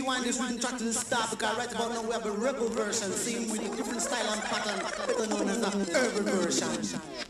rewind this rhythm track to the start because right about now we have a rebel version, same with a different style and pattern, better known as the herbal version.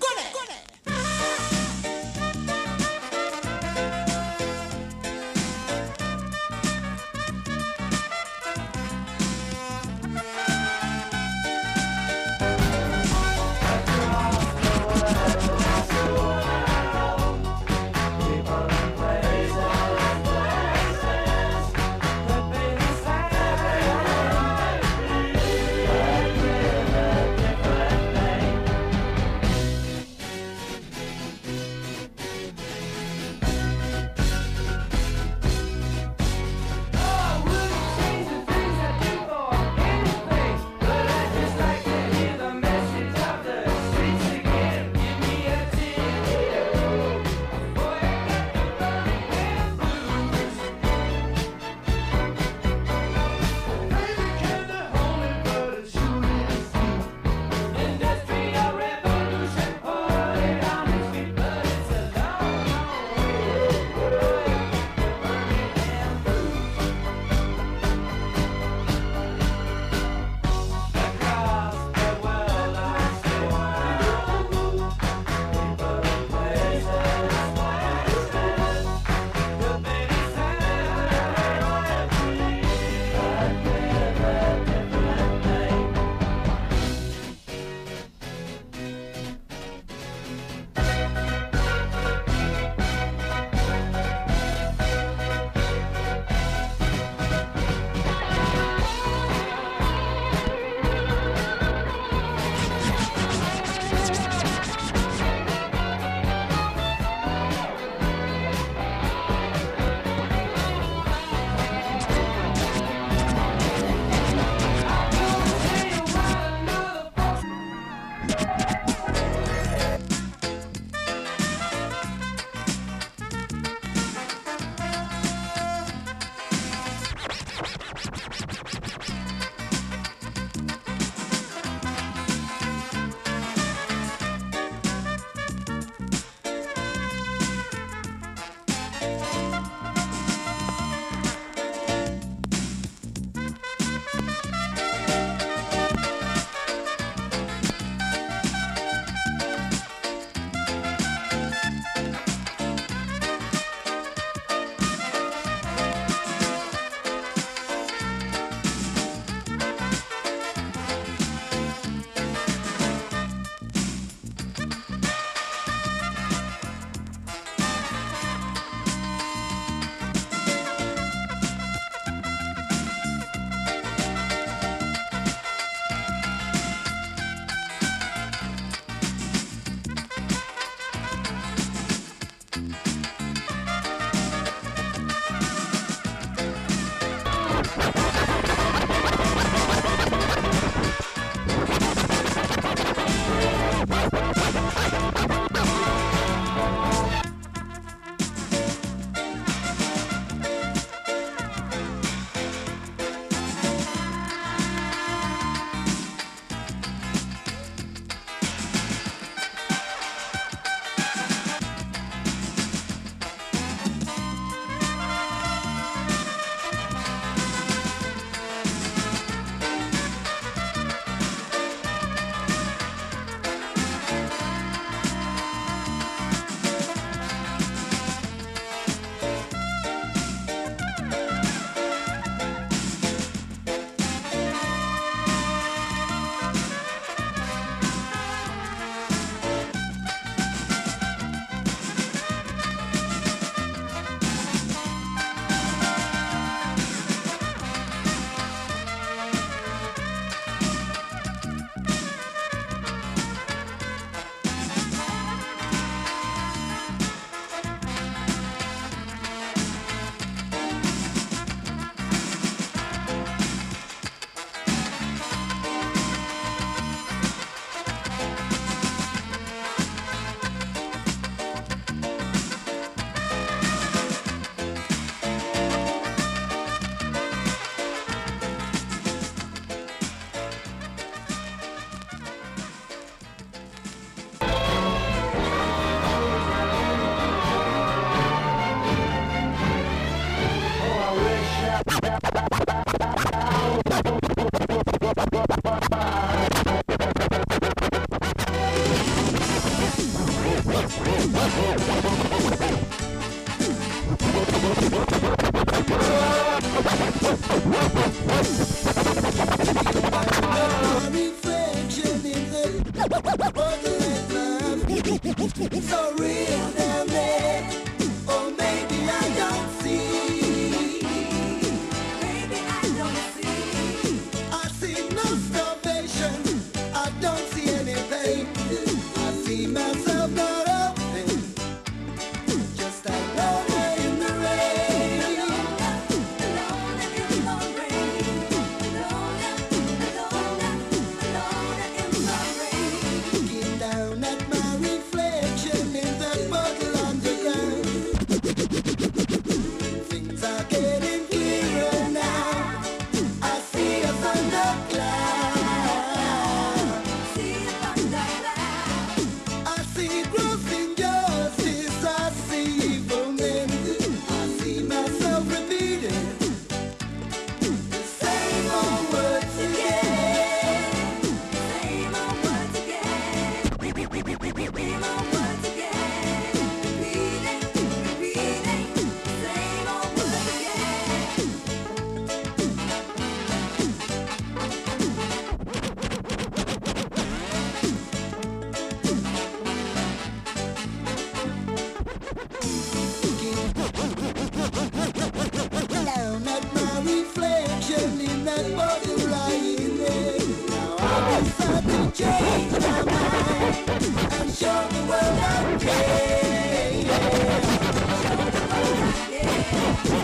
change my mind and show the world I care. Yeah.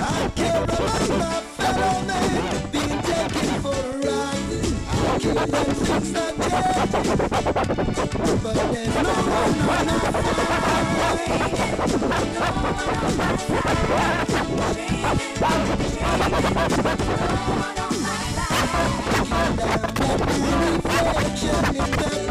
I care about my fellow man, being taken for a ride. I care that things not dead, but there's no one on our side. No one on our side. Change, change, change. No one on my side. And I'm not let me down.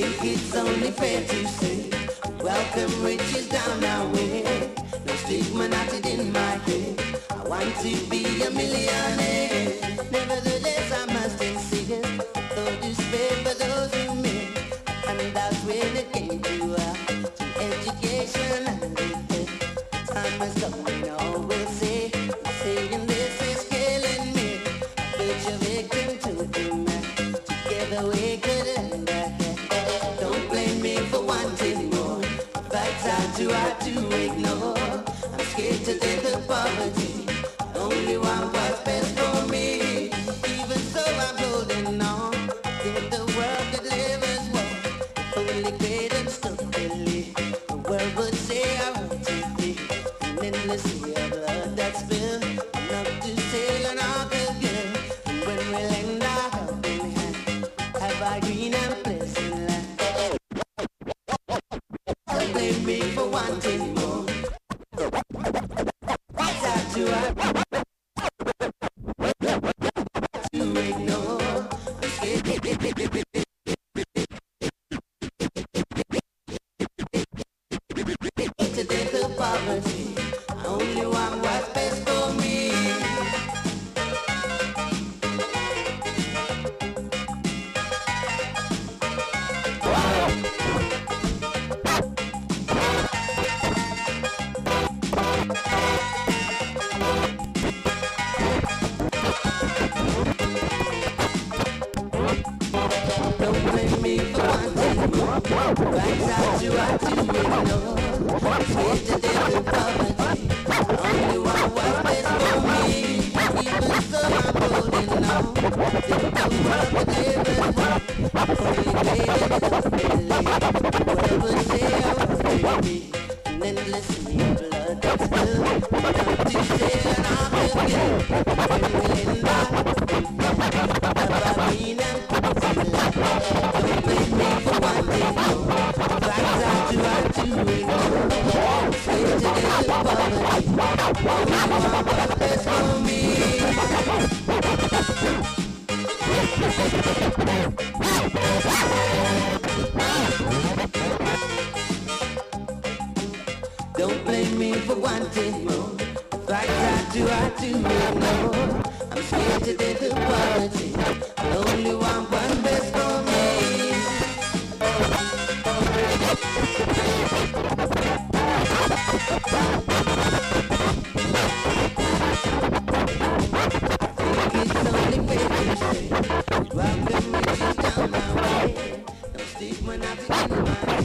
think it's only fair to say, welcome riches down our way. No stigma knotted in my head. I want to be a millionaire. Nevertheless, I must insist, though despair fair for those who may. And that's when it came to, uh, to education and repair. Time is up, we'll say, saying this is killing me. But you're victim to the man. Together we could end that. hard to ignore. I'm scared to death the poverty. Only one was best. Você bonito. Don't blame me for wanting more. Like I do, I do me no I'm scared to take the quality. I only want one best for me. My way. I'm steep when I begin my